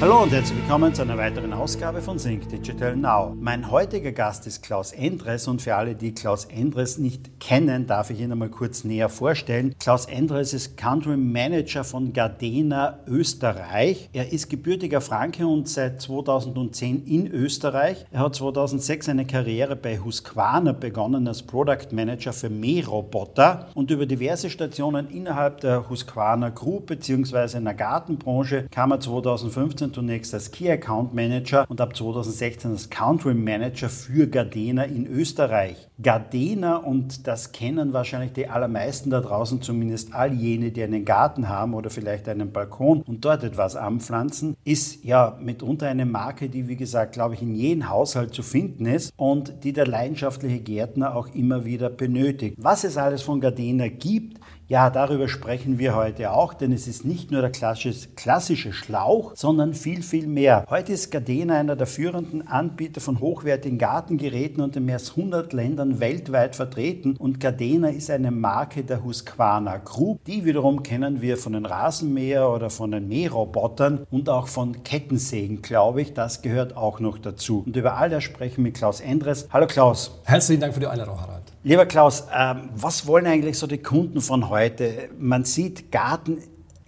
Hallo und herzlich willkommen zu einer weiteren Ausgabe von Think Digital Now. Mein heutiger Gast ist Klaus Endres und für alle, die Klaus Endres nicht kennen, darf ich ihn einmal kurz näher vorstellen. Klaus Endres ist Country Manager von Gardena Österreich. Er ist gebürtiger Franke und seit 2010 in Österreich. Er hat 2006 eine Karriere bei Husqvarna begonnen als Product Manager für Mähroboter und über diverse Stationen innerhalb der Husqvarna Group bzw. in der Gartenbranche kam er 2015 2015 zunächst als Key Account Manager und ab 2016 als Country Manager für Gardena in Österreich. Gardena, und das kennen wahrscheinlich die allermeisten da draußen, zumindest all jene, die einen Garten haben oder vielleicht einen Balkon und dort etwas anpflanzen, ist ja mitunter eine Marke, die, wie gesagt, glaube ich, in jedem Haushalt zu finden ist und die der leidenschaftliche Gärtner auch immer wieder benötigt. Was es alles von Gardena gibt, ja, darüber sprechen wir heute auch, denn es ist nicht nur der klassische Schlauch, sondern viel, viel mehr. Heute ist Gardena einer der führenden Anbieter von hochwertigen Gartengeräten und in mehr als 100 Ländern weltweit vertreten. Und Gardena ist eine Marke der Husqvarna Group. Die wiederum kennen wir von den Rasenmäher oder von den Mährobotern und auch von Kettensägen, glaube ich. Das gehört auch noch dazu. Und über all das sprechen wir mit Klaus Endres. Hallo Klaus. Herzlichen Dank für die Einladung, Harald. Lieber Klaus, ähm, was wollen eigentlich so die Kunden von heute? Man sieht, Garten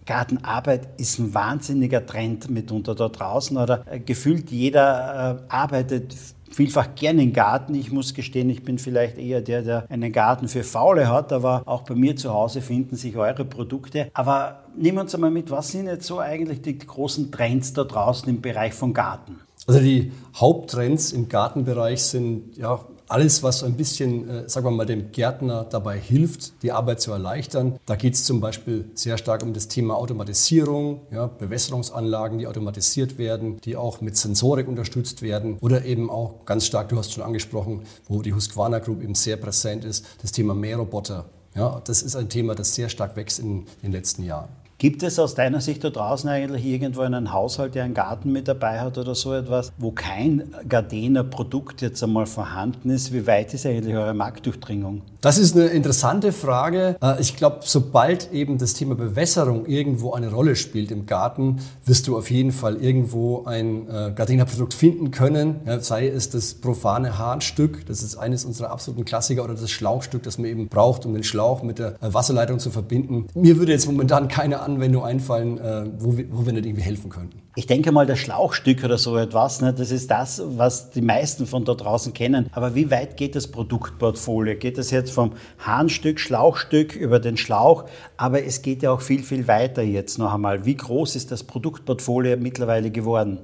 Gartenarbeit ist ein wahnsinniger Trend mitunter da draußen oder äh, gefühlt jeder äh, arbeitet vielfach gerne im Garten. Ich muss gestehen, ich bin vielleicht eher der, der einen Garten für Faule hat, aber auch bei mir zu Hause finden sich eure Produkte. Aber nehmen wir uns einmal mit, was sind jetzt so eigentlich die großen Trends da draußen im Bereich von Garten? Also die Haupttrends im Gartenbereich sind ja alles, was so ein bisschen, äh, sagen wir mal, dem Gärtner dabei hilft, die Arbeit zu erleichtern. Da geht es zum Beispiel sehr stark um das Thema Automatisierung, ja, Bewässerungsanlagen, die automatisiert werden, die auch mit Sensorik unterstützt werden oder eben auch ganz stark, du hast schon angesprochen, wo die Husqvarna Group eben sehr präsent ist, das Thema Mähroboter. Ja, das ist ein Thema, das sehr stark wächst in den letzten Jahren. Gibt es aus deiner Sicht da draußen eigentlich irgendwo einen Haushalt, der einen Garten mit dabei hat oder so etwas, wo kein Gardena Produkt jetzt einmal vorhanden ist? Wie weit ist eigentlich eure Marktdurchdringung? Das ist eine interessante Frage. Äh, ich glaube, sobald eben das Thema Bewässerung irgendwo eine Rolle spielt im Garten, wirst du auf jeden Fall irgendwo ein äh, Gardena-Produkt finden können. sei es das profane Hahnstück, das ist eines unserer absoluten Klassiker, oder das Schlauchstück, das man eben braucht, um den Schlauch mit der äh, Wasserleitung zu verbinden. Mir würde jetzt momentan keine Anwendung einfallen, wo wir, wo wir nicht irgendwie helfen könnten. Ich denke mal, das Schlauchstück oder so etwas, ne, das ist das, was die meisten von da draußen kennen. Aber wie weit geht das Produktportfolio? Geht das jetzt vom Hahnstück, Schlauchstück über den Schlauch? Aber es geht ja auch viel, viel weiter jetzt noch einmal. Wie groß ist das Produktportfolio mittlerweile geworden?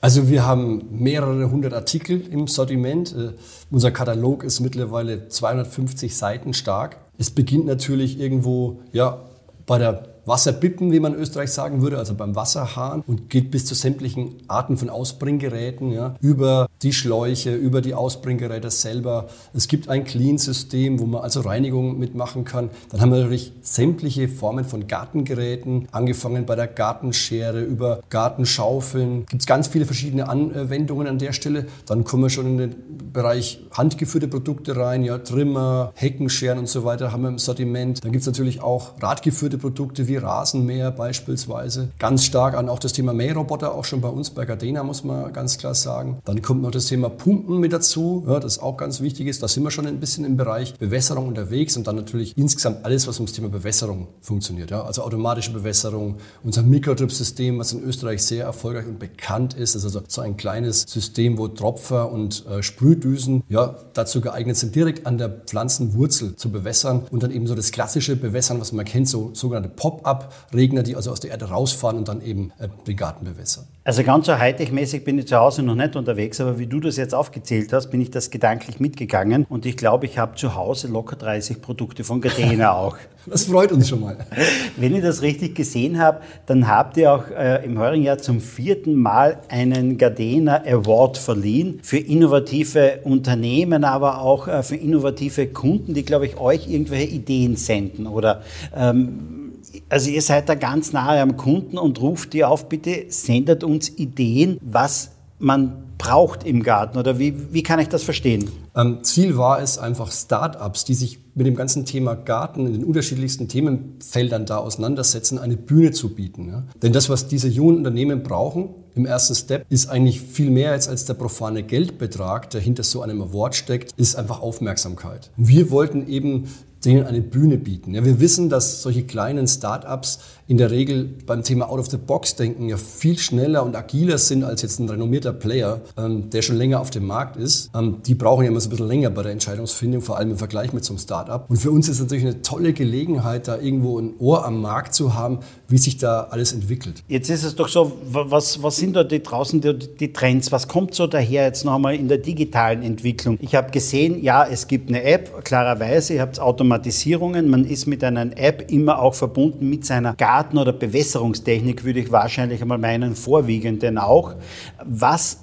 Also wir haben mehrere hundert Artikel im Sortiment. Äh, unser Katalog ist mittlerweile 250 Seiten stark. Es beginnt natürlich irgendwo ja, bei der Wasserbippen, wie man in Österreich sagen würde, also beim Wasserhahn und geht bis zu sämtlichen Arten von Ausbringgeräten, ja, über die Schläuche, über die Ausbringgeräte selber. Es gibt ein Clean-System, wo man also Reinigung mitmachen kann. Dann haben wir natürlich sämtliche Formen von Gartengeräten, angefangen bei der Gartenschere, über Gartenschaufeln. Gibt es ganz viele verschiedene Anwendungen an der Stelle. Dann kommen wir schon in den Bereich handgeführte Produkte rein, ja, Trimmer, Heckenscheren und so weiter haben wir im Sortiment. Dann gibt es natürlich auch radgeführte Produkte wie wie Rasenmäher beispielsweise. Ganz stark an auch das Thema Mähroboter, auch schon bei uns bei Gardena, muss man ganz klar sagen. Dann kommt noch das Thema Pumpen mit dazu, ja, das auch ganz wichtig ist. Da sind wir schon ein bisschen im Bereich Bewässerung unterwegs und dann natürlich insgesamt alles, was ums Thema Bewässerung funktioniert. Ja. Also automatische Bewässerung, unser Mikrodrip-System, was in Österreich sehr erfolgreich und bekannt ist. Das ist also so ein kleines System, wo Tropfer und äh, Sprühdüsen ja, dazu geeignet sind, direkt an der Pflanzenwurzel zu bewässern und dann eben so das klassische Bewässern, was man kennt, so sogenannte Pop Pop-up-Regner, die also aus der Erde rausfahren und dann eben äh, den Garten bewässern. Also ganz so hightech-mäßig bin ich zu Hause noch nicht unterwegs, aber wie du das jetzt aufgezählt hast, bin ich das gedanklich mitgegangen und ich glaube, ich habe zu Hause locker 30 Produkte von Gardena auch. Das freut uns schon mal. Wenn ich das richtig gesehen habe, dann habt ihr auch äh, im heurigen Jahr zum vierten Mal einen Gardena Award verliehen für innovative Unternehmen, aber auch äh, für innovative Kunden, die, glaube ich, euch irgendwelche Ideen senden oder ähm, also ihr seid da ganz nahe am Kunden und ruft die auf, bitte sendet uns Ideen, was man braucht im Garten oder wie, wie kann ich das verstehen? Ähm, Ziel war es einfach Startups, die sich mit dem ganzen Thema Garten in den unterschiedlichsten Themenfeldern da auseinandersetzen, eine Bühne zu bieten. Ja? Denn das, was diese jungen Unternehmen brauchen im ersten Step, ist eigentlich viel mehr als, als der profane Geldbetrag, der hinter so einem Award steckt, ist einfach Aufmerksamkeit. Wir wollten eben denen eine Bühne bieten. Ja, wir wissen, dass solche kleinen Startups in der Regel beim Thema Out-of-the-Box-Denken ja viel schneller und agiler sind als jetzt ein renommierter Player, ähm, der schon länger auf dem Markt ist. Ähm, die brauchen ja immer so ein bisschen länger bei der Entscheidungsfindung, vor allem im Vergleich mit so einem Startup. Und für uns ist es natürlich eine tolle Gelegenheit, da irgendwo ein Ohr am Markt zu haben, wie sich da alles entwickelt. Jetzt ist es doch so, was, was sind da die draußen die, die Trends? Was kommt so daher jetzt noch einmal in der digitalen Entwicklung? Ich habe gesehen, ja, es gibt eine App, klarerweise, ihr habt Automatisierungen, man ist mit einer App immer auch verbunden mit seiner Garten Garten- oder Bewässerungstechnik würde ich wahrscheinlich einmal meinen, vorwiegend denn auch. Was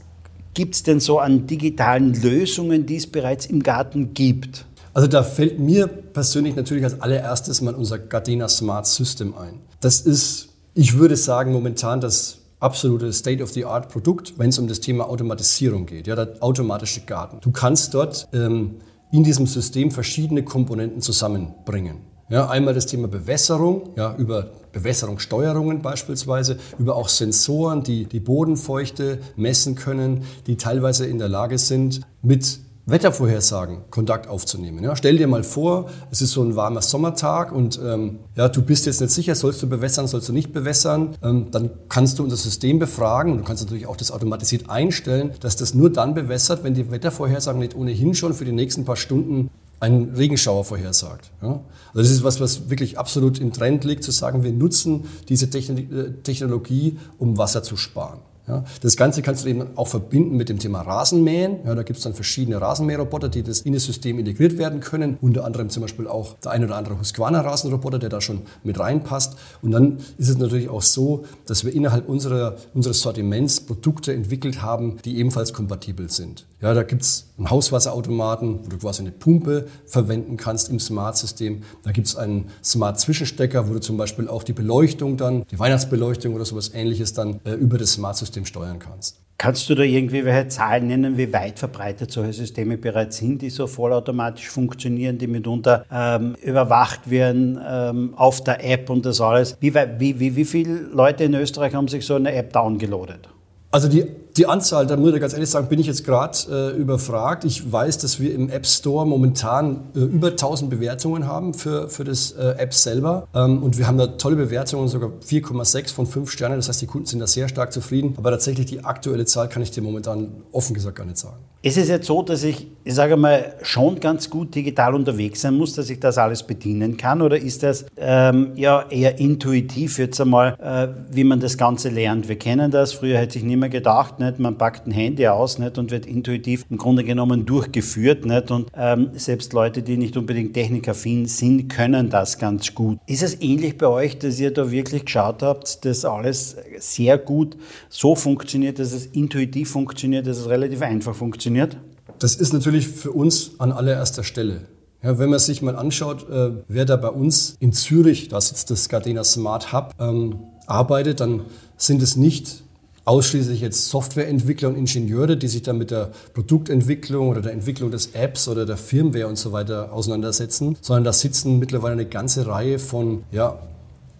gibt es denn so an digitalen Lösungen, die es bereits im Garten gibt? Also da fällt mir persönlich natürlich als allererstes mal unser Gardena Smart System ein. Das ist, ich würde sagen, momentan das absolute State-of-the-Art-Produkt, wenn es um das Thema Automatisierung geht, ja, der automatische Garten. Du kannst dort ähm, in diesem System verschiedene Komponenten zusammenbringen. Ja, einmal das Thema Bewässerung, ja, über Bewässerungssteuerungen beispielsweise, über auch Sensoren, die die Bodenfeuchte messen können, die teilweise in der Lage sind, mit Wettervorhersagen Kontakt aufzunehmen. Ja, stell dir mal vor, es ist so ein warmer Sommertag und ähm, ja, du bist jetzt nicht sicher, sollst du bewässern, sollst du nicht bewässern. Ähm, dann kannst du unser System befragen und du kannst natürlich auch das automatisiert einstellen, dass das nur dann bewässert, wenn die Wettervorhersagen nicht ohnehin schon für die nächsten paar Stunden einen Regenschauer vorhersagt. Ja? Also das ist was, was wirklich absolut im Trend liegt, zu sagen, wir nutzen diese äh, Technologie, um Wasser zu sparen. Ja, das Ganze kannst du eben auch verbinden mit dem Thema Rasenmähen. Ja, da gibt es dann verschiedene Rasenmäherroboter, die das in das System integriert werden können. Unter anderem zum Beispiel auch der ein oder andere Husqvarna Rasenroboter, der da schon mit reinpasst. Und dann ist es natürlich auch so, dass wir innerhalb unserer, unseres Sortiments Produkte entwickelt haben, die ebenfalls kompatibel sind. Ja, da gibt es einen Hauswasserautomaten, wo du quasi eine Pumpe verwenden kannst im Smart-System. Da gibt es einen Smart-Zwischenstecker, wo du zum Beispiel auch die Beleuchtung dann, die Weihnachtsbeleuchtung oder sowas ähnliches dann äh, über das Smart-System steuern kannst. Kannst du da irgendwie welche Zahlen nennen, wie weit verbreitet solche Systeme bereits sind, die so vollautomatisch funktionieren, die mitunter ähm, überwacht werden ähm, auf der App und das alles? Wie, wie, wie, wie viele Leute in Österreich haben sich so eine App downgeloadet? Also die, die Anzahl, da muss ich ganz ehrlich sagen, bin ich jetzt gerade äh, überfragt. Ich weiß, dass wir im App Store momentan äh, über 1000 Bewertungen haben für, für das äh, App selber. Ähm, und wir haben da tolle Bewertungen, sogar 4,6 von 5 Sternen. Das heißt, die Kunden sind da sehr stark zufrieden. Aber tatsächlich die aktuelle Zahl kann ich dir momentan offen gesagt gar nicht sagen. Ist es jetzt so, dass ich, ich sage mal, schon ganz gut digital unterwegs sein muss, dass ich das alles bedienen kann? Oder ist das ähm, ja eher intuitiv jetzt einmal, äh, wie man das Ganze lernt? Wir kennen das. Früher hätte ich nicht mehr gedacht, nicht? man packt ein Handy aus nicht? und wird intuitiv im Grunde genommen durchgeführt. Nicht? Und ähm, selbst Leute, die nicht unbedingt technikaffin sind, können das ganz gut. Ist es ähnlich bei euch, dass ihr da wirklich geschaut habt, dass alles sehr gut so funktioniert, dass es intuitiv funktioniert, dass es relativ einfach funktioniert? Das ist natürlich für uns an allererster Stelle. Ja, wenn man sich mal anschaut, äh, wer da bei uns in Zürich, da sitzt das Gardena Smart Hub, ähm, arbeitet, dann sind es nicht ausschließlich jetzt Softwareentwickler und Ingenieure, die sich dann mit der Produktentwicklung oder der Entwicklung des Apps oder der Firmware und so weiter auseinandersetzen, sondern da sitzen mittlerweile eine ganze Reihe von ja,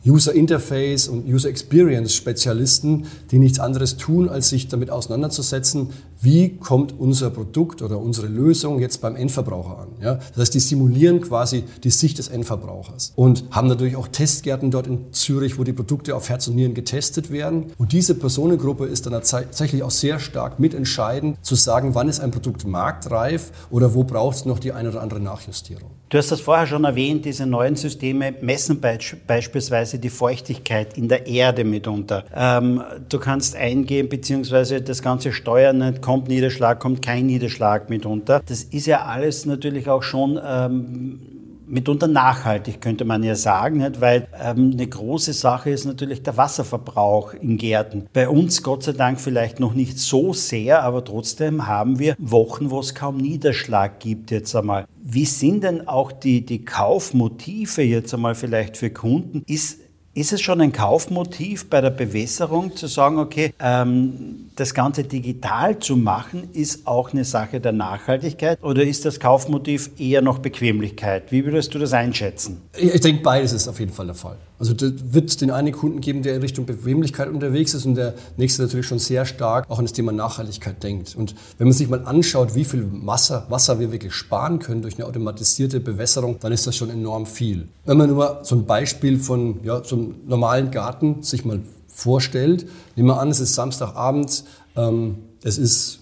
User Interface und User Experience Spezialisten, die nichts anderes tun, als sich damit auseinanderzusetzen, wie kommt unser Produkt oder unsere Lösung jetzt beim Endverbraucher an. Ja? Das heißt, die simulieren quasi die Sicht des Endverbrauchers und haben natürlich auch Testgärten dort in Zürich, wo die Produkte auf Herz und Nieren getestet werden. Und diese Personengruppe ist dann tatsächlich auch sehr stark mitentscheidend, zu sagen, wann ist ein Produkt marktreif oder wo braucht es noch die eine oder andere Nachjustierung. Du hast das vorher schon erwähnt, diese neuen Systeme messen beispielsweise die Feuchtigkeit in der Erde mitunter. Ähm, du kannst eingehen bzw. das Ganze steuern, kommt Niederschlag, kommt kein Niederschlag mitunter. Das ist ja alles natürlich auch schon ähm, mitunter nachhaltig, könnte man ja sagen, nicht? weil ähm, eine große Sache ist natürlich der Wasserverbrauch in Gärten. Bei uns Gott sei Dank vielleicht noch nicht so sehr, aber trotzdem haben wir Wochen, wo es kaum Niederschlag gibt jetzt einmal. Wie sind denn auch die, die Kaufmotive jetzt einmal vielleicht für Kunden? Ist Ist es schon ein Kaufmotiv bei der Bewässerung zu sagen, okay, ähm, das Ganze digital zu machen, ist auch eine Sache der Nachhaltigkeit oder ist das Kaufmotiv eher noch Bequemlichkeit? Wie würdest du das einschätzen? Ich denke, beides ist auf jeden Fall der Fall. Also da wird den einen Kunden geben, der in Richtung Bequemlichkeit unterwegs ist und der nächste natürlich schon sehr stark auch an das Thema Nachhaltigkeit denkt. Und wenn man sich mal anschaut, wie viel Wasser, Wasser wir wirklich sparen können durch eine automatisierte Bewässerung, dann ist das schon enorm viel. Wenn man nur mal so ein Beispiel von ja, so einem normalen Garten sich mal vorstellt, nehmen wir an, es ist Samstagabend, ähm, es ist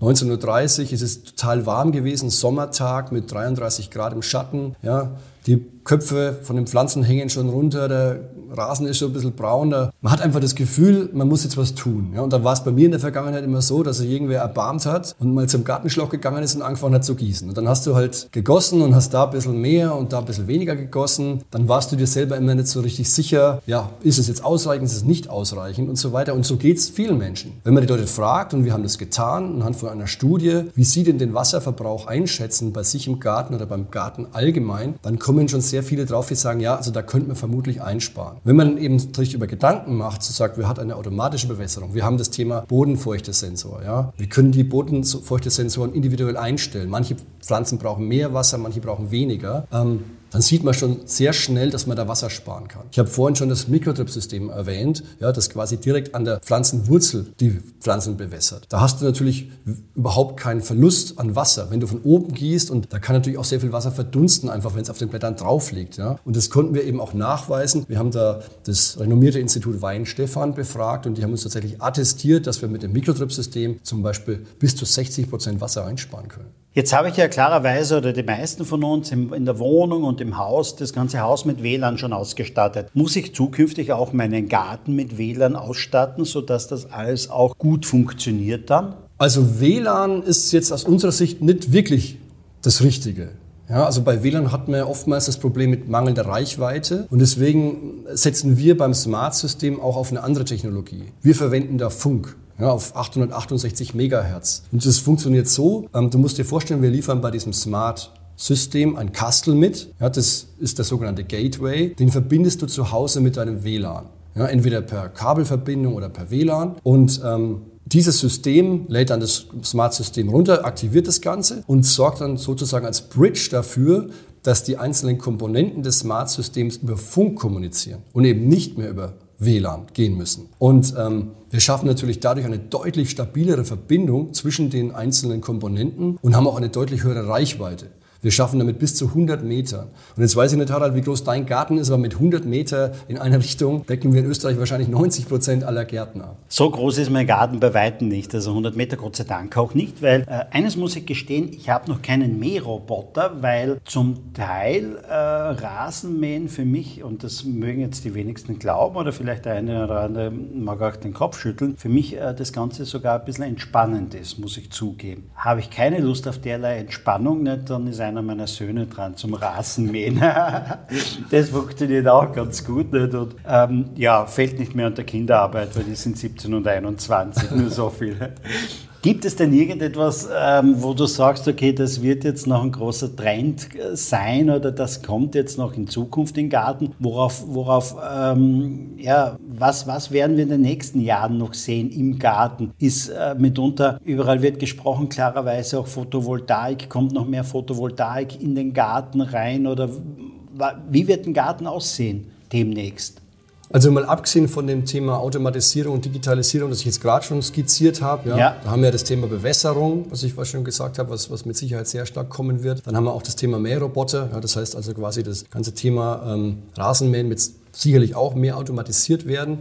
19.30 Uhr, es ist total warm gewesen, Sommertag mit 33 Grad im Schatten. Ja, die Köpfe von den Pflanzen hängen schon runter, der Rasen ist schon ein bisschen braun. Man hat einfach das Gefühl, man muss jetzt was tun. Ja, und dann war es bei mir in der Vergangenheit immer so, dass sich irgendwer erbarmt hat und mal zum Gartenschloch gegangen ist und angefangen hat zu gießen. Und dann hast du halt gegossen und hast da ein bisschen mehr und da ein bisschen weniger gegossen. Dann warst du dir selber immer nicht so richtig sicher, ja, ist es jetzt ausreichend, ist es nicht ausreichend und so weiter. Und so geht es vielen Menschen. Wenn man die Leute fragt, und wir haben das getan, anhand von einer Studie, wie sie denn den Wasserverbrauch einschätzen bei sich im Garten oder beim Garten allgemein, dann kommen schon sehr viele drauf, die sagen, ja, also da könnte man vermutlich einsparen. Wenn man eben sich über Gedanken macht, so sagt, wir haben eine automatische Bewässerung, wir haben das Thema Bodenfeuchtesensor, ja, wir können die Bodenfeuchtesensoren individuell einstellen. Manche Pflanzen brauchen mehr Wasser, manche brauchen weniger. Ähm, dann sieht man schon sehr schnell, dass man da Wasser sparen kann. Ich habe vorhin schon das Mikrotrip-System erwähnt, ja, das quasi direkt an der Pflanzenwurzel die Pflanzen bewässert. Da hast du natürlich überhaupt keinen Verlust an Wasser, wenn du von oben gießt und da kann natürlich auch sehr viel Wasser verdunsten, einfach wenn es auf den Blättern drauf liegt. Ja. Und das konnten wir eben auch nachweisen. Wir haben da das renommierte Institut Weinstefan befragt und die haben uns tatsächlich attestiert, dass wir mit dem Mikrotrip-System zum Beispiel bis zu 60 Prozent Wasser einsparen können. Jetzt habe ich ja klarerweise oder die meisten von uns in der Wohnung und im Haus das ganze Haus mit WLAN schon ausgestattet. Muss ich zukünftig auch meinen Garten mit WLAN ausstatten, sodass das alles auch gut funktioniert dann? Also WLAN ist jetzt aus unserer Sicht nicht wirklich das Richtige. Ja, also bei WLAN hat man ja oftmals das Problem mit mangelnder Reichweite und deswegen setzen wir beim Smart-System auch auf eine andere Technologie. Wir verwenden da Funk ja, auf 868 Megahertz. Und das funktioniert so, ähm, du musst dir vorstellen, wir liefern bei diesem Smart System ein Kastel mit. Ja, das ist der sogenannte Gateway. Den verbindest du zu Hause mit deinem WLAN. Ja, entweder per Kabelverbindung oder per WLAN. Und ähm, dieses System lädt dann das Smart-System runter, aktiviert das Ganze und sorgt dann sozusagen als Bridge dafür, dass die einzelnen Komponenten des Smart-Systems über Funk kommunizieren und eben nicht mehr über WLAN gehen müssen. Und ähm, wir schaffen natürlich dadurch eine deutlich stabilere Verbindung zwischen den einzelnen Komponenten und haben auch eine deutlich höhere Reichweite. Wir schaffen damit bis zu 100 Metern. Und jetzt weiß ich nicht, Harald, wie groß dein Garten ist, aber mit 100 Meter in eine Richtung decken wir in Österreich wahrscheinlich 90 Prozent aller Gärten ab. So groß ist mein Garten bei Weitem nicht, also 100 Meter Gott sei Dank auch nicht, weil äh, eines muss ich gestehen, ich habe noch keinen Mähroboter, weil zum Teil äh, Rasenmähen für mich, und das mögen jetzt die wenigsten glauben oder vielleicht der eine oder andere mag auch den Kopf schütteln, für mich äh, das Ganze sogar ein bisschen entspannend ist, muss ich zugeben. Habe ich keine Lust auf derlei Entspannung, nicht, dann ist ein einer meiner Söhne dran zum Rasenmähen. das funktioniert auch ganz gut. Nicht? Und ähm, ja, fällt nicht mehr unter Kinderarbeit, weil die sind 17 und 21, nur so viel. Gibt es denn irgendetwas, ähm, wo du sagst, okay, das wird jetzt noch ein großer Trend äh, sein oder das kommt jetzt noch in Zukunft in Garten? Worauf, worauf ähm, ja, was, was werden wir in den nächsten Jahren noch sehen im Garten? Ist äh, mitunter, überall wird gesprochen, klarerweise auch Photovoltaik, kommt noch mehr Photovoltaik in den Garten rein oder wie wird ein Garten aussehen demnächst? Also mal abgesehen von dem Thema Automatisierung und Digitalisierung, das ich jetzt gerade schon skizziert habe, ja, ja. da haben wir das Thema Bewässerung, was ich schon gesagt habe, was, was mit Sicherheit sehr stark kommen wird. Dann haben wir auch das Thema Mähroboter, ja, das heißt also quasi das ganze Thema ähm, Rasenmähen wird sicherlich auch mehr automatisiert werden.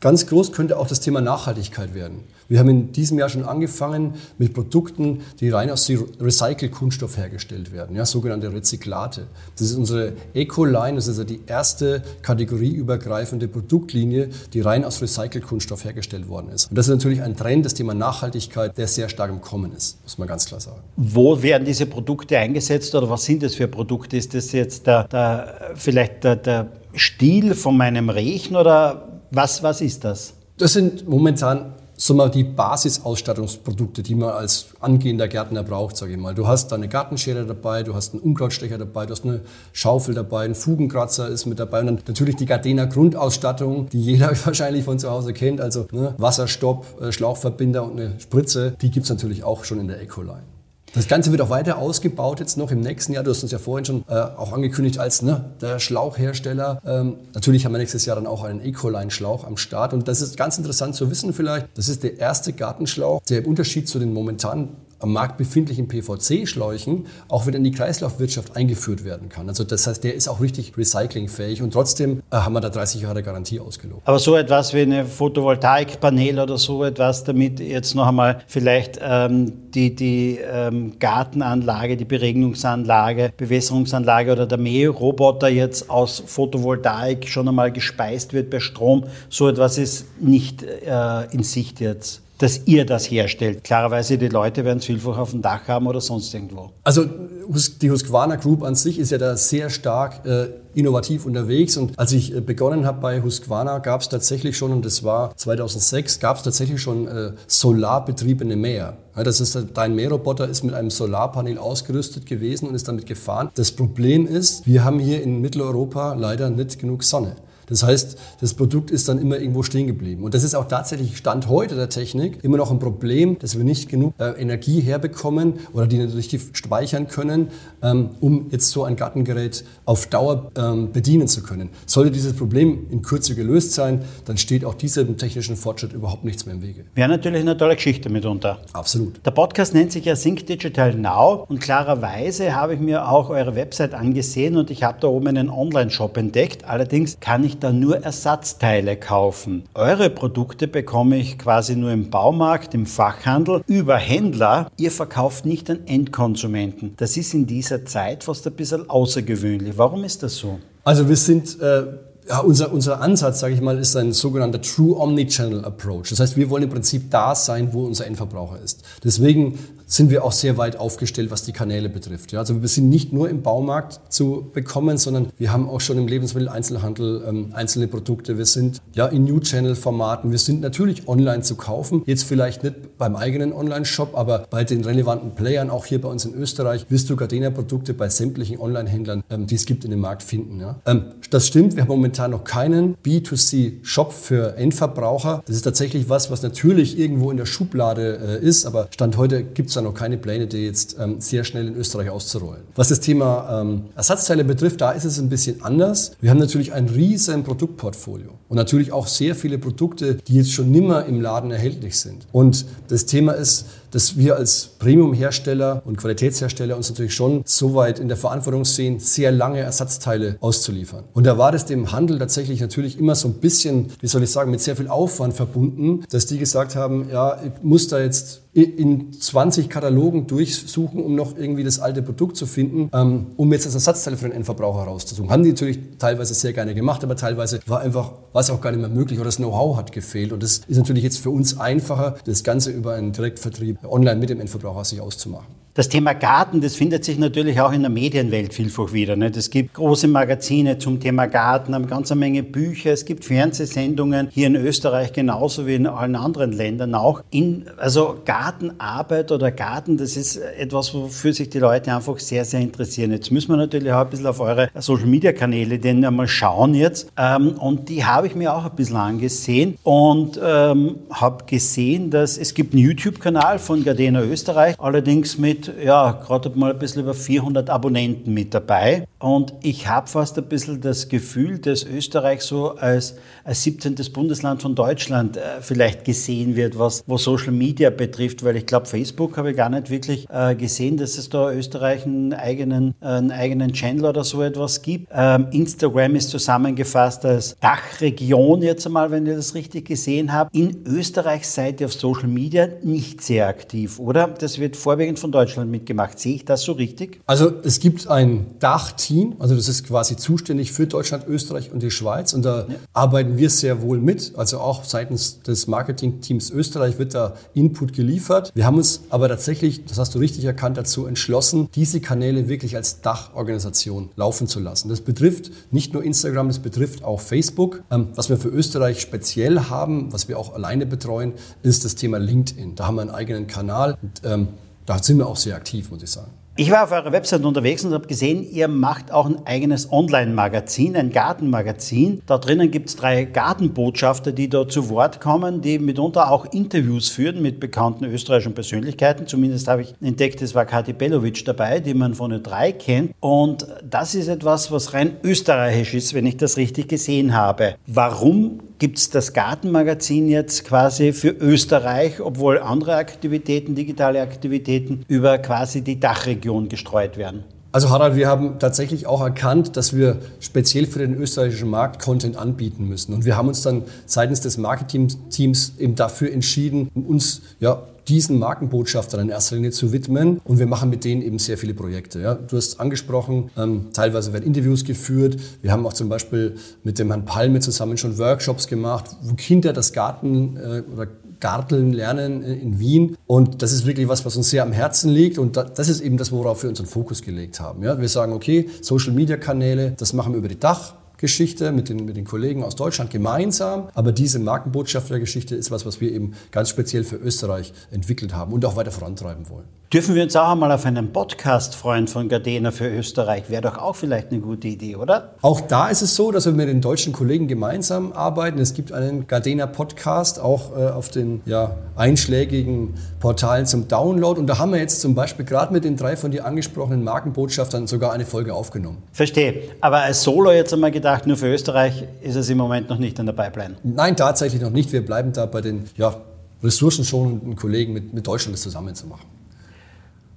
Ganz groß könnte auch das Thema Nachhaltigkeit werden. Wir haben in diesem Jahr schon angefangen mit Produkten, die rein aus Recycle-Kunststoff hergestellt werden, ja, sogenannte Rezyklate. Das ist unsere Eco-Line, das ist also die erste kategorieübergreifende Produktlinie, die rein aus Recycle-Kunststoff hergestellt worden ist. Und das ist natürlich ein Trend, das Thema Nachhaltigkeit, der sehr stark im Kommen ist, muss man ganz klar sagen. Wo werden diese Produkte eingesetzt oder was sind das für Produkte? Ist das jetzt der, der vielleicht der, der Stiel von meinem Rechen oder was, was ist das? Das sind momentan so mal die Basisausstattungsprodukte, die man als angehender Gärtner braucht, sage ich mal. Du hast eine Gartenschere dabei, du hast einen Unkrautstecher dabei, du hast eine Schaufel dabei, ein Fugenkratzer ist mit dabei und dann natürlich die Gardena Grundausstattung, die jeder wahrscheinlich von zu Hause kennt, also ne, Wasserstopp, äh, Schlauchverbinder und eine Spritze, die gibt es natürlich auch schon in der Ecoline. Das Ganze wird auch weiter ausgebaut jetzt noch im nächsten Jahr. Du hast uns ja vorhin schon äh, auch angekündigt als ne, der Schlauchhersteller. Ähm, natürlich haben wir nächstes Jahr dann auch einen Ecoline-Schlauch am Start. Und das ist ganz interessant zu wissen vielleicht. Das ist der erste Gartenschlauch, der im Unterschied zu den momentanen am Markt befindlichen PVC-Schläuchen auch wieder in die Kreislaufwirtschaft eingeführt werden kann. Also das heißt, der ist auch richtig recyclingfähig und trotzdem äh, haben wir da 30 Jahre Garantie ausgelobt. Aber so etwas wie eine Photovoltaikpanel oder so etwas, damit jetzt noch einmal vielleicht ähm, die, die ähm, Gartenanlage, die Beregnungsanlage, Bewässerungsanlage oder der Mähroboter jetzt aus Photovoltaik schon einmal gespeist wird bei Strom, so etwas ist nicht äh, in Sicht jetzt dass ihr das herstellt. Klarerweise, die Leute werden es vielfach auf dem Dach haben oder sonst irgendwo. Also die Husqvarna Group an sich ist ja da sehr stark äh, innovativ unterwegs. Und als ich äh, begonnen habe bei Husqvarna, gab es tatsächlich schon, und das war 2006, gab es tatsächlich schon äh, solarbetriebene Mäher. Ja, das ist, dein Mähroboter ist mit einem Solarpanel ausgerüstet gewesen und ist damit gefahren. Das Problem ist, wir haben hier in Mitteleuropa leider nicht genug Sonne. Das heißt, das Produkt ist dann immer irgendwo stehen geblieben. Und das ist auch tatsächlich Stand heute der Technik immer noch ein Problem, dass wir nicht genug äh, Energie herbekommen oder die natürlich speichern können, ähm, um jetzt so ein Gartengerät auf Dauer ähm, bedienen zu können. Sollte dieses Problem in Kürze gelöst sein, dann steht auch diesem technischen Fortschritt überhaupt nichts mehr im Wege. Wäre natürlich eine tolle Geschichte mitunter. Absolut. Der Podcast nennt sich ja Sync Digital Now und klarerweise habe ich mir auch eure Website angesehen und ich habe da oben einen Online-Shop entdeckt. Allerdings kann ich da nur Ersatzteile kaufen. Eure Produkte bekomme ich quasi nur im Baumarkt, im Fachhandel, über Händler. Ihr verkauft nicht an Endkonsumenten. Das ist in dieser Zeit fast ein bisschen außergewöhnlich. Warum ist das so? Also wir sind äh ja, unser, unser Ansatz, sage ich mal, ist ein sogenannter True Omnichannel Approach. Das heißt, wir wollen im Prinzip da sein, wo unser Endverbraucher ist. Deswegen sind wir auch sehr weit aufgestellt, was die Kanäle betrifft. Ja, also wir sind nicht nur im Baumarkt zu bekommen, sondern wir haben auch schon im Lebensmitteleinzelhandel ähm, einzelne Produkte. Wir sind ja in New-Channel-Formaten. Wir sind natürlich online zu kaufen. Jetzt vielleicht nicht beim eigenen Online-Shop, aber bei den relevanten Playern, auch hier bei uns in Österreich, wirst du Gardena-Produkte bei sämtlichen Online-Händlern, ähm, die es gibt, in dem Markt finden. Ja. Ähm, das stimmt, wir haben momentan noch keinen B2C-Shop für Endverbraucher. Das ist tatsächlich was, was natürlich irgendwo in der Schublade äh, ist, aber Stand heute gibt es da noch keine Pläne, die jetzt ähm, sehr schnell in Österreich auszurollen. Was das Thema ähm, Ersatzteile betrifft, da ist es ein bisschen anders. Wir haben natürlich ein riesen Produktportfolio und natürlich auch sehr viele Produkte, die jetzt schon nimmer im Laden erhältlich sind. Und das Thema ist, dass wir als Premium-Hersteller und Qualitätshersteller uns natürlich schon so weit in der Verantwortung sehen, sehr lange Ersatzteile auszuliefern. Und da war das dem Handel tatsächlich natürlich immer so ein bisschen, wie soll ich sagen, mit sehr viel Aufwand verbunden, dass die gesagt haben, ja, ich muss da jetzt in 20 Katalogen durchsuchen, um noch irgendwie das alte Produkt zu finden, ähm, um jetzt das Ersatzteil für den Endverbraucher rauszusuchen. Haben die natürlich teilweise sehr gerne gemacht, aber teilweise war einfach, war es auch gar nicht mehr möglich oder das Know-how hat gefehlt. Und das ist natürlich jetzt für uns einfacher, das Ganze über einen Direktvertrieb online mit dem Endverbraucher sich auszumachen. Das Thema Garten, das findet sich natürlich auch in der Medienwelt vielfach wieder. Nicht? Es gibt große Magazine zum Thema Garten, eine ganze Menge Bücher, es gibt Fernsehsendungen, hier in Österreich genauso wie in allen anderen Ländern auch. In, also Gartenarbeit oder Garten, das ist etwas, wofür sich die Leute einfach sehr, sehr interessieren. Jetzt müssen wir natürlich auch ein bisschen auf eure Social-Media-Kanäle denn einmal schauen jetzt. Ähm, und die habe ich mir auch ein bisschen angesehen und ähm, habe gesehen, dass es gibt einen YouTube-Kanal von Gardena Österreich, allerdings mit ja, gerade mal ein bisschen über 400 Abonnenten mit dabei. Und ich habe fast ein bisschen das Gefühl, dass Österreich so als, als 17. Bundesland von Deutschland äh, vielleicht gesehen wird, was, was Social Media betrifft, weil ich glaube, Facebook habe ich gar nicht wirklich äh, gesehen, dass es da Österreich einen eigenen, äh, einen eigenen Channel oder so etwas gibt. Ähm, Instagram ist zusammengefasst als Dachregion jetzt einmal, wenn ihr das richtig gesehen habt. In Österreich seid ihr auf Social Media nicht sehr aktiv, oder? Das wird vorwiegend von Deutschland Deutschland mitgemacht. Sehe ich das so richtig? Also es gibt ein Dachteam, also das ist quasi zuständig für Deutschland, Österreich und die Schweiz und da ja. arbeiten wir sehr wohl mit. Also auch seitens des Marketingteams Österreich wird da Input geliefert. Wir haben uns aber tatsächlich, das hast du richtig erkannt, dazu entschlossen, diese Kanäle wirklich als Dachorganisation laufen zu lassen. Das betrifft nicht nur Instagram, das betrifft auch Facebook. Ähm, was wir für Österreich speziell haben, was wir auch alleine betreuen, ist das Thema LinkedIn. Da haben wir einen eigenen Kanal und ähm, da sind wir auch sehr aktiv, muss ich sagen. Ich war auf eurer Website unterwegs und habe gesehen, ihr macht auch ein eigenes Online-Magazin, ein Gartenmagazin. Da drinnen gibt es drei Gartenbotschafter, die da zu Wort kommen, die mitunter auch Interviews führen mit bekannten österreichischen Persönlichkeiten. Zumindest habe ich entdeckt, es war Kati Belovic dabei, die man von den drei kennt. Und das ist etwas, was rein österreichisch ist, wenn ich das richtig gesehen habe. Warum gibt es das Gartenmagazin jetzt quasi für Österreich, obwohl andere Aktivitäten, digitale Aktivitäten über quasi die Dachregion gestreut werden? Also Harald, wir haben tatsächlich auch erkannt, dass wir speziell für den österreichischen Markt Content anbieten müssen. Und wir haben uns dann seitens des Marketing-Teams eben dafür entschieden, uns ja, diesen Markenbotschaftern in erster Linie zu widmen. Und wir machen mit denen eben sehr viele Projekte. Ja. Du hast angesprochen, ähm, teilweise werden Interviews geführt. Wir haben auch zum Beispiel mit dem Herrn Palme zusammen schon Workshops gemacht, wo Kinder das Garten äh, oder Garteln lernen in Wien. Und das ist wirklich was, was uns sehr am Herzen liegt. Und das ist eben das, worauf wir unseren Fokus gelegt haben. Ja, wir sagen, okay, Social-Media-Kanäle, das machen wir über die Dach. Geschichte mit den, mit den Kollegen aus Deutschland gemeinsam. Aber diese Markenbotschaftergeschichte ist was, was wir eben ganz speziell für Österreich entwickelt haben und auch weiter vorantreiben wollen. Dürfen wir uns auch einmal auf einen Podcast freuen von Gardena für Österreich? Wäre doch auch vielleicht eine gute Idee, oder? Auch da ist es so, dass wir mit den deutschen Kollegen gemeinsam arbeiten. Es gibt einen Gardena Podcast auch äh, auf den ja, einschlägigen Portalen zum Download. Und da haben wir jetzt zum Beispiel gerade mit den drei von dir angesprochenen Markenbotschaftern sogar eine Folge aufgenommen. Verstehe. Aber als Solo jetzt einmal gedacht, nur für Österreich ist es im Moment noch nicht in der Pipeline? Nein, tatsächlich noch nicht. Wir bleiben da bei den ja, ressourcenschonenden Kollegen mit, mit Deutschland das zusammenzumachen.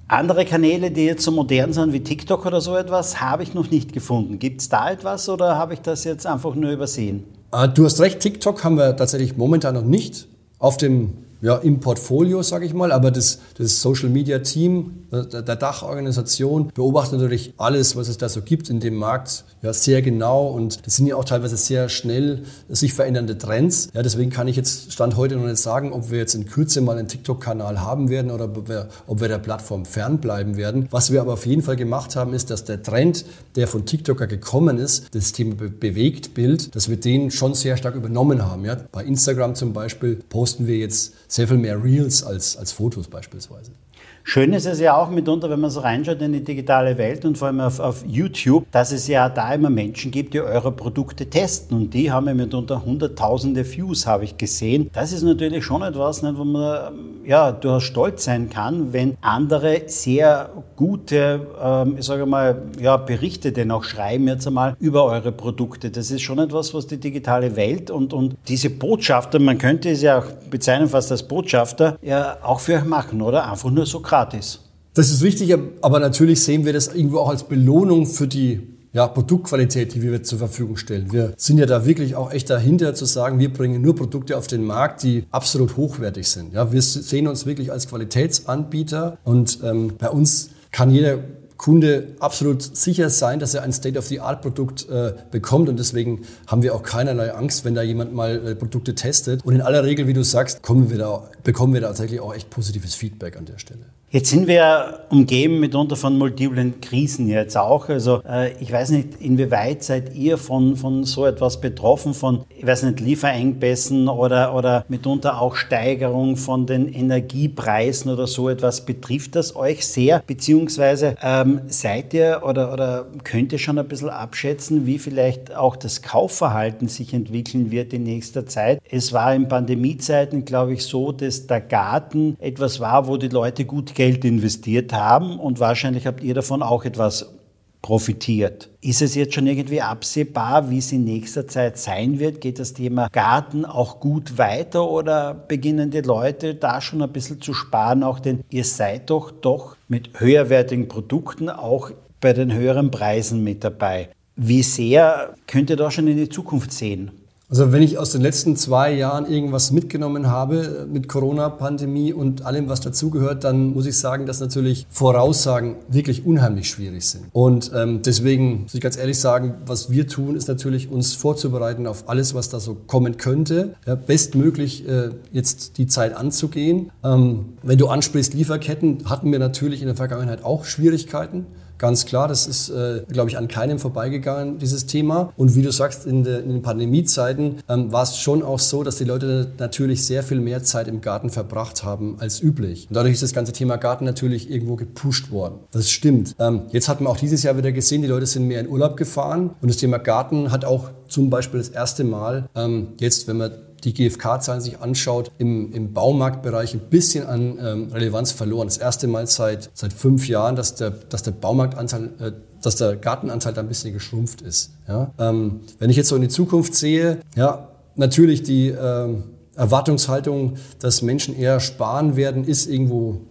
Andere Kanäle, die jetzt so modern sind wie TikTok oder so etwas, habe ich noch nicht gefunden. Gibt es da etwas oder habe ich das jetzt einfach nur übersehen? Ah, du hast recht, TikTok haben wir tatsächlich momentan noch nicht auf dem ja, im Portfolio, sage ich mal, aber das, das Social Media Team der, der Dachorganisation beobachtet natürlich alles, was es da so gibt in dem Markt, ja, sehr genau und das sind ja auch teilweise sehr schnell sich verändernde Trends. Ja, deswegen kann ich jetzt Stand heute noch nicht sagen, ob wir jetzt in Kürze mal einen TikTok-Kanal haben werden oder ob wir, ob wir der Plattform fernbleiben werden. Was wir aber auf jeden Fall gemacht haben, ist, dass der Trend, der von TikToker gekommen ist, das Thema Be Bewegtbild, dass wir den schon sehr stark übernommen haben. Ja. Bei Instagram zum Beispiel posten wir jetzt sehr viel mehr Reels als, als Fotos beispielsweise. Schön ist es ja auch mitunter, wenn man so reinschaut in die digitale Welt und vor allem auf, auf, YouTube, dass es ja da immer Menschen gibt, die eure Produkte testen und die haben ja mitunter hunderttausende Views, habe ich gesehen. Das ist natürlich schon etwas, nicht, wo man ja, durchaus stolz sein kann, wenn andere sehr gute, ähm, ich sage mal, ja, Berichte denn auch schreiben jetzt einmal über eure Produkte. Das ist schon etwas, was die digitale Welt und, und diese Botschafter, man könnte es ja auch bezeichnen fast als Botschafter, ja auch für euch machen, oder? Einfach nur so gratis. Das ist richtig, aber natürlich sehen wir das irgendwo auch als Belohnung für die ja, Produktqualität, die wir zur Verfügung stellen. Wir sind ja da wirklich auch echt dahinter zu sagen, wir bringen nur Produkte auf den Markt, die absolut hochwertig sind. Ja, wir sehen uns wirklich als Qualitätsanbieter und ähm, bei uns kann jeder Kunde absolut sicher sein, dass er ein State-of-the-Art-Produkt äh, bekommt. Und deswegen haben wir auch keinerlei Angst, wenn da jemand mal äh, Produkte testet. Und in aller Regel, wie du sagst, wir da, bekommen wir da tatsächlich auch echt positives Feedback an der Stelle. Jetzt sind wir umgeben mitunter von multiplen Krisen jetzt auch. Also äh, ich weiß nicht, inwieweit seid ihr von, von so etwas betroffen, von, ich weiß nicht, Lieferengpässen oder, oder mitunter auch Steigerung von den Energiepreisen oder so etwas. Betrifft das euch sehr? Beziehungsweise ähm, seid ihr oder, oder könnt ihr schon ein bisschen abschätzen, wie vielleicht auch das Kaufverhalten sich entwickeln wird in nächster Zeit? Es war in Pandemiezeiten, glaube ich, so, dass der Garten etwas war, wo die Leute gut Geld investiert haben und wahrscheinlich habt ihr davon auch etwas profitiert. Ist es jetzt schon irgendwie absehbar, wie es in nächster Zeit sein wird? Geht das Thema Garten auch gut weiter oder beginnen die Leute da schon ein bisschen zu sparen? Auch denn ihr seid doch doch mit höherwertigen Produkten auch bei den höheren Preisen mit dabei. Wie sehr könnt ihr da schon in die Zukunft sehen? Also wenn ich aus den letzten zwei Jahren irgendwas mitgenommen habe mit Corona-Pandemie und allem, was dazugehört, dann muss ich sagen, dass natürlich Voraussagen wirklich unheimlich schwierig sind. Und ähm, deswegen muss ich ganz ehrlich sagen, was wir tun, ist natürlich uns vorzubereiten auf alles, was da so kommen könnte. Ja, bestmöglich äh, jetzt die Zeit anzugehen. Ähm, wenn du ansprichst Lieferketten, hatten wir natürlich in der Vergangenheit auch Schwierigkeiten. Ganz klar, das ist, äh, glaube ich, an keinem vorbeigegangen, dieses Thema. Und wie du sagst, in, de, in den Pandemiezeiten ähm, war es schon auch so, dass die Leute natürlich sehr viel mehr Zeit im Garten verbracht haben als üblich. Und dadurch ist das ganze Thema Garten natürlich irgendwo gepusht worden. Das stimmt. Ähm, jetzt hat man auch dieses Jahr wieder gesehen, die Leute sind mehr in Urlaub gefahren. Und das Thema Garten hat auch zum Beispiel das erste Mal ähm, jetzt, wenn man die GfK-Zahlen sich anschaut, im, im Baumarktbereich ein bisschen an ähm, Relevanz verloren. Das erste Mal seit, seit fünf Jahren, dass der, dass der Baumarktanteil, äh, dass der Gartenanteil da ein bisschen geschrumpft ist. Ja? Ähm, wenn ich jetzt so in die Zukunft sehe, ja, natürlich die ähm, Erwartungshaltung, dass Menschen eher sparen werden, ist irgendwo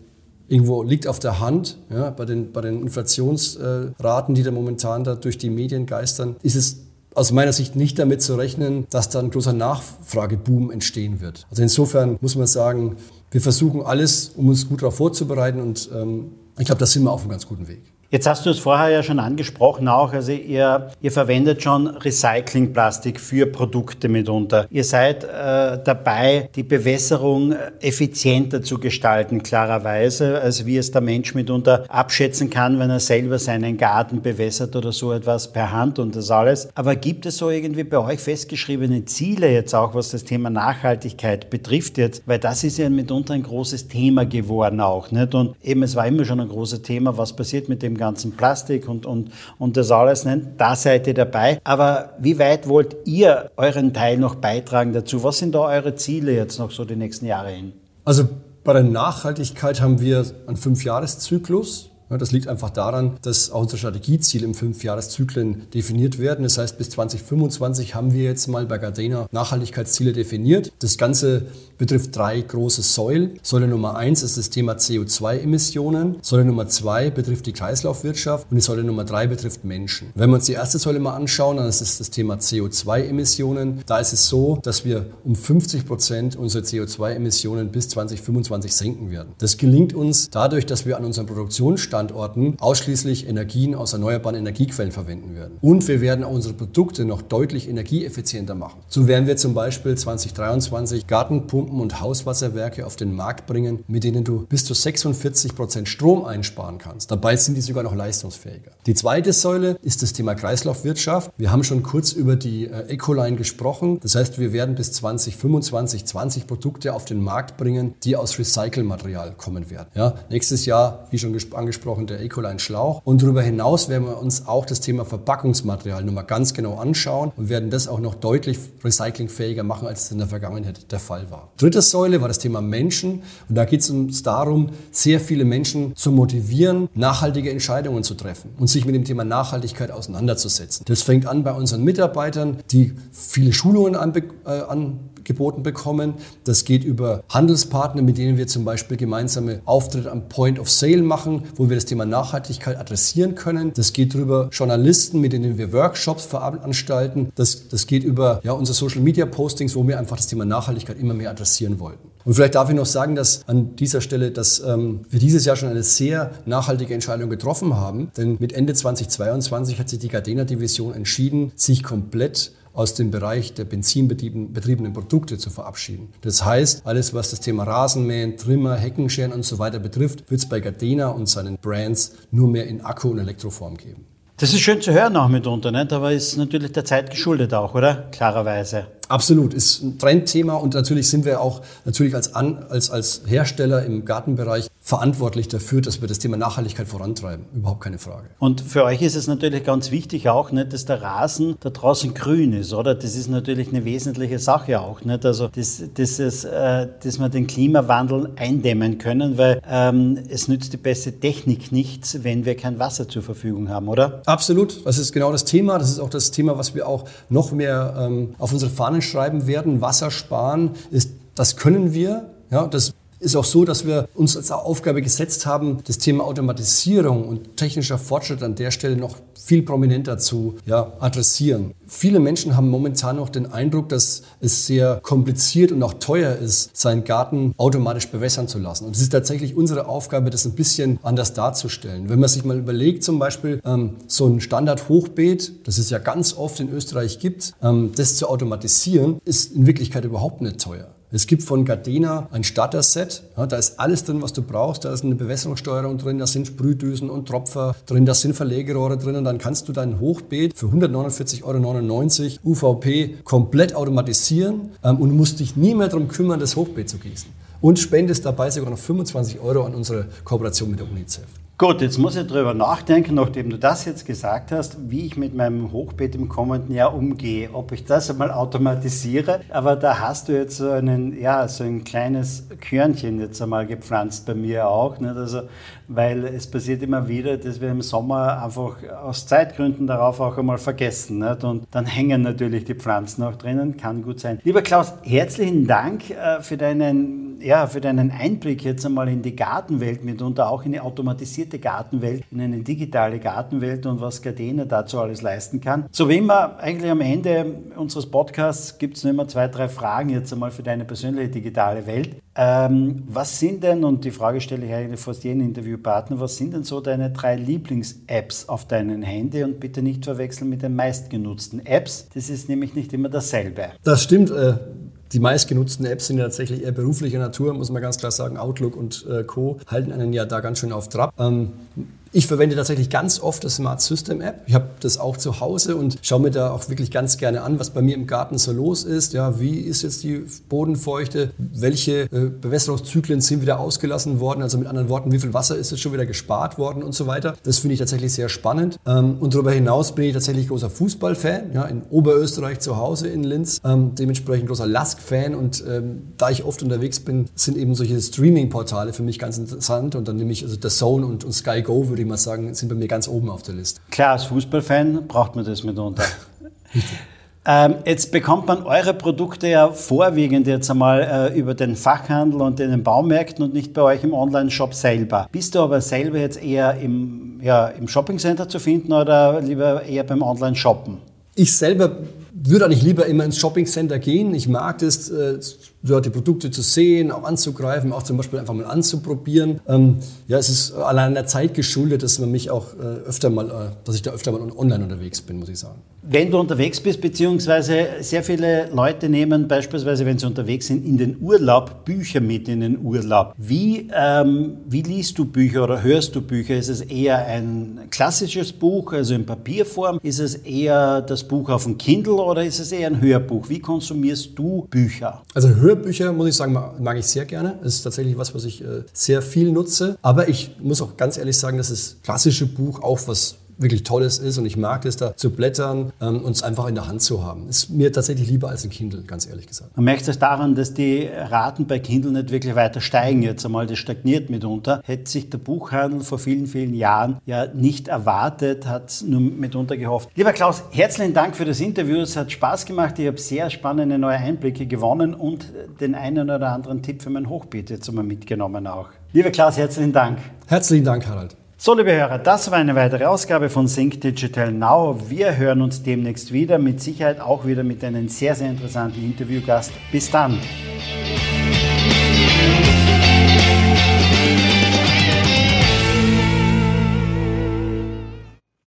irgendwo liegt auf der Hand. Ja, bei, den, bei den Inflationsraten, die da momentan da durch die Medien geistern, ist es aus meiner Sicht nicht damit zu rechnen, dass da ein großer Nachfrageboom entstehen wird. Also insofern muss man sagen, wir versuchen alles, um uns gut darauf vorzubereiten und ähm, ich glaube, da sind wir auf einem ganz guten Weg. Jetzt hast du es vorher ja schon angesprochen auch, also ihr, ihr verwendet schon Recyclingplastik für Produkte mitunter. Ihr seid äh, dabei, die Bewässerung effizienter zu gestalten, klarerweise, als wie es der Mensch mitunter abschätzen kann, wenn er selber seinen Garten bewässert oder so etwas per Hand und das alles. Aber gibt es so irgendwie bei euch festgeschriebene Ziele jetzt auch, was das Thema Nachhaltigkeit betrifft jetzt? Weil das ist ja mitunter ein großes Thema geworden auch, nicht? Und eben, es war immer schon ein großes Thema, was passiert mit dem ganzen Plastik und, und, und das alles nicht. Da seid ihr dabei. Aber wie weit wollt ihr euren Teil noch beitragen dazu? Was sind da eure Ziele jetzt noch so die nächsten Jahre hin? Also bei der Nachhaltigkeit haben wir einen Fünfjahreszyklus. Das liegt einfach daran, dass auch unsere Strategieziele im Fünfjahreszyklen definiert werden. Das heißt, bis 2025 haben wir jetzt mal bei Gardena Nachhaltigkeitsziele definiert. Das Ganze betrifft drei große Säulen. Säule Nummer eins ist das Thema CO2-Emissionen. Säule Nummer zwei betrifft die Kreislaufwirtschaft und die Säule Nummer drei betrifft Menschen. Wenn wir uns die erste Säule mal anschauen, dann ist es das Thema CO2-Emissionen. Da ist es so, dass wir um 50 Prozent unsere CO2-Emissionen bis 2025 senken werden. Das gelingt uns dadurch, dass wir an unseren Produktionsstandorten ausschließlich Energien aus erneuerbaren Energiequellen verwenden werden. Und wir werden unsere Produkte noch deutlich energieeffizienter machen. So werden wir zum Beispiel 2023 Gartenpumpen und Hauswasserwerke auf den Markt bringen, mit denen du bis zu 46 Prozent Strom einsparen kannst. Dabei sind die sogar noch leistungsfähiger. Die zweite Säule ist das Thema Kreislaufwirtschaft. Wir haben schon kurz über die äh, Ecoline gesprochen. Das heißt, wir werden bis 2025 20 Produkte auf den Markt bringen, die aus Recycelmaterial kommen werden. Ja, nächstes Jahr, wie schon angesprochen, der Ecoline Schlauch. Und darüber hinaus werden wir uns auch das Thema Verpackungsmaterial nochmal ganz genau anschauen und werden das auch noch deutlich recyclingfähiger machen, als es in der Vergangenheit der Fall war. Dritte Säule war das Thema Menschen. Und da geht es uns darum, sehr viele Menschen zu motivieren, nachhaltige Entscheidungen zu treffen und sich mit dem Thema Nachhaltigkeit auseinanderzusetzen. Das fängt an bei unseren Mitarbeitern, die viele Schulungen anbe äh, an geboten bekommen. Das geht über Handelspartner, mit denen wir zum Beispiel gemeinsame Auftritte am Point of Sale machen, wo wir das Thema Nachhaltigkeit adressieren können. Das geht über Journalisten, mit denen wir Workshops veranstalten. Das, das geht über ja, unsere Social Media Postings, wo wir einfach das Thema Nachhaltigkeit immer mehr adressieren wollten. Und vielleicht darf ich noch sagen, dass an dieser Stelle, dass ähm, wir dieses Jahr schon eine sehr nachhaltige Entscheidung getroffen haben. Denn mit Ende 2022 hat sich die Gardena Division entschieden, sich komplett aus dem Bereich der benzinbetriebenen Produkte zu verabschieden. Das heißt, alles, was das Thema Rasenmähen, Trimmer, Heckenscheren und so weiter betrifft, wird es bei Gardena und seinen Brands nur mehr in Akku- und Elektroform geben. Das ist schön zu hören auch mitunter, nicht? aber ist natürlich der Zeit geschuldet auch, oder? Klarerweise. Absolut, ist ein Trendthema und natürlich sind wir auch natürlich als, An, als, als Hersteller im Gartenbereich verantwortlich dafür, dass wir das Thema Nachhaltigkeit vorantreiben. Überhaupt keine Frage. Und für euch ist es natürlich ganz wichtig auch, nicht, dass der Rasen da draußen grün ist, oder? Das ist natürlich eine wesentliche Sache auch, nicht? Also, das, das ist, äh, dass wir den Klimawandel eindämmen können, weil ähm, es nützt die beste Technik nichts, wenn wir kein Wasser zur Verfügung haben, oder? Absolut, das ist genau das Thema. Das ist auch das Thema, was wir auch noch mehr ähm, auf unsere Fahnen schreiben werden. Wasser sparen ist, das können wir. Ja, das Ist auch so, dass wir uns als Aufgabe gesetzt haben, das Thema Automatisierung und technischer Fortschritt an der Stelle noch viel prominenter zu ja, adressieren. Viele Menschen haben momentan noch den Eindruck, dass es sehr kompliziert und auch teuer ist, seinen Garten automatisch bewässern zu lassen. Und es ist tatsächlich unsere Aufgabe, das ein bisschen anders darzustellen. Wenn man sich mal überlegt, zum Beispiel ähm, so ein Standard-Hochbeet, das es ja ganz oft in Österreich gibt, ähm, das zu automatisieren, ist in Wirklichkeit überhaupt nicht teuer. Es gibt von Gardena ein Starter-Set. Ja, da ist alles drin, was du brauchst. Da ist eine Bewässerungssteuerung drin, da sind Sprühdüsen und Tropfer drin, da sind Verlegerohre drin. Und dann kannst du dein Hochbeet für 149,99 Euro UVP komplett automatisieren ähm, und musst dich nie mehr darum kümmern, das Hochbeet zu gießen. Und spendest dabei sogar noch 25 Euro an unsere Kooperation mit der UNICEF. Gut, jetzt muss ich darüber nachdenken, nachdem du das jetzt gesagt hast, wie ich mit meinem Hochbeet im kommenden Jahr umgehe, ob ich das einmal automatisiere. Aber da hast du jetzt so, einen, ja, so ein kleines Körnchen jetzt einmal gepflanzt bei mir auch. Nicht? Also, weil es passiert immer wieder, dass wir im Sommer einfach aus Zeitgründen darauf auch einmal vergessen. Nicht? Und dann hängen natürlich die Pflanzen auch drinnen, kann gut sein. Lieber Klaus, herzlichen Dank äh, für deinen ja, für deinen Einblick jetzt einmal in die Gartenwelt, mitunter auch in die automatisierte Gartenwelt, in eine digitale Gartenwelt und was Gardena dazu alles leisten kann. So wie immer, eigentlich am Ende unseres Podcasts gibt es nur immer zwei, drei Fragen jetzt einmal für deine persönliche digitale Welt. Ähm, was sind denn, und die Frage stelle ich eigentlich fast jeden Interviewpartner, was sind denn so deine drei Lieblings-Apps auf deinem Handy und bitte nicht verwechseln mit den meistgenutzten Apps. Das ist nämlich nicht immer dasselbe. Das stimmt. Äh die meistgenutzten Apps sind ja tatsächlich eher beruflicher Natur, muss man ganz klar sagen. Outlook und äh, Co. halten einen ja da ganz schön auf Trab. Ähm, ich verwende tatsächlich ganz oft das Smart System App. Ich habe das auch zu Hause und schaue mir da auch wirklich ganz gerne an, was bei mir im Garten so los ist. Ja, wie ist jetzt die Bodenfeuchte? Welche äh, Bewässerungszyklen sind wieder ausgelassen worden? Also mit anderen Worten, wie viel Wasser ist jetzt schon wieder gespart worden und so weiter. Das finde ich tatsächlich sehr spannend. Ähm, und darüber hinaus bin ich tatsächlich großer Fußballfan. Ja, in Oberösterreich zu Hause in Linz. Ähm, dementsprechend großer Lask-Fan. Und ähm, da ich oft unterwegs bin, sind eben solche Streaming-Portale für mich ganz interessant. Und dann nehme ich also The Zone und, und Sky Go, würde ich mal sagen, sind bei mir ganz oben auf der Liste. Klar, als Fußballfan braucht man das mitunter. ähm, jetzt bekommt man eure Produkte ja vorwiegend jetzt einmal äh, über den Fachhandel und in den Baumärkten und nicht bei euch im Online-Shop selber. Bist du aber selber jetzt eher im, ja, im Shoppingcenter zu finden oder lieber eher beim Online-Shoppen? Ich selber würde eigentlich lieber immer ins Shoppingcenter gehen. Ich mag das, dort die Produkte zu sehen, auch anzugreifen, auch zum Beispiel einfach mal anzuprobieren. Ähm, ja, es ist allein der Zeit geschuldet, dass man mich auch äh, öfter mal, äh, dass ich da öfter mal online unterwegs bin, muss ich sagen. Wenn du unterwegs bist, beziehungsweise sehr viele Leute nehmen beispielsweise, wenn sie unterwegs sind, in den Urlaub Bücher mit in den Urlaub. Wie, ähm, wie liest du Bücher oder hörst du Bücher? Ist es eher ein klassisches Buch, also in Papierform? Ist es eher das Buch auf dem Kindle oder ist es eher ein Hörbuch? Wie konsumierst du Bücher? Also Hörbücher, muss ich sagen, mag ich sehr gerne. Das ist tatsächlich was, was ich äh, sehr viel nutze. Aber ich muss auch ganz ehrlich sagen, dass das klassische Buch auch was wirklich Tolles ist und ich mag es da zu blättern ähm, und es einfach in der Hand zu haben. Ist mir tatsächlich lieber als ein Kindle, ganz ehrlich gesagt. Man merkt es daran, dass die Raten bei Kindle nicht wirklich weiter steigen jetzt einmal. Das stagniert mitunter. Hätte sich der Buchhandel vor vielen, vielen Jahren ja nicht erwartet, hat es nur mitunter gehofft. Lieber Klaus, herzlichen Dank für das Interview. Es hat Spaß gemacht. Ich habe sehr spannende neue Einblicke gewonnen und den einen oder anderen Tipp für mein Hochbeet jetzt einmal mitgenommen auch. Lieber Klaus, herzlichen Dank. Herzlichen Dank, Harald. So, liebe Hörer, das war eine weitere Ausgabe von Sync Digital Now. Wir hören uns demnächst wieder, mit Sicherheit auch wieder mit einem sehr, sehr interessanten Interviewgast. Bis dann!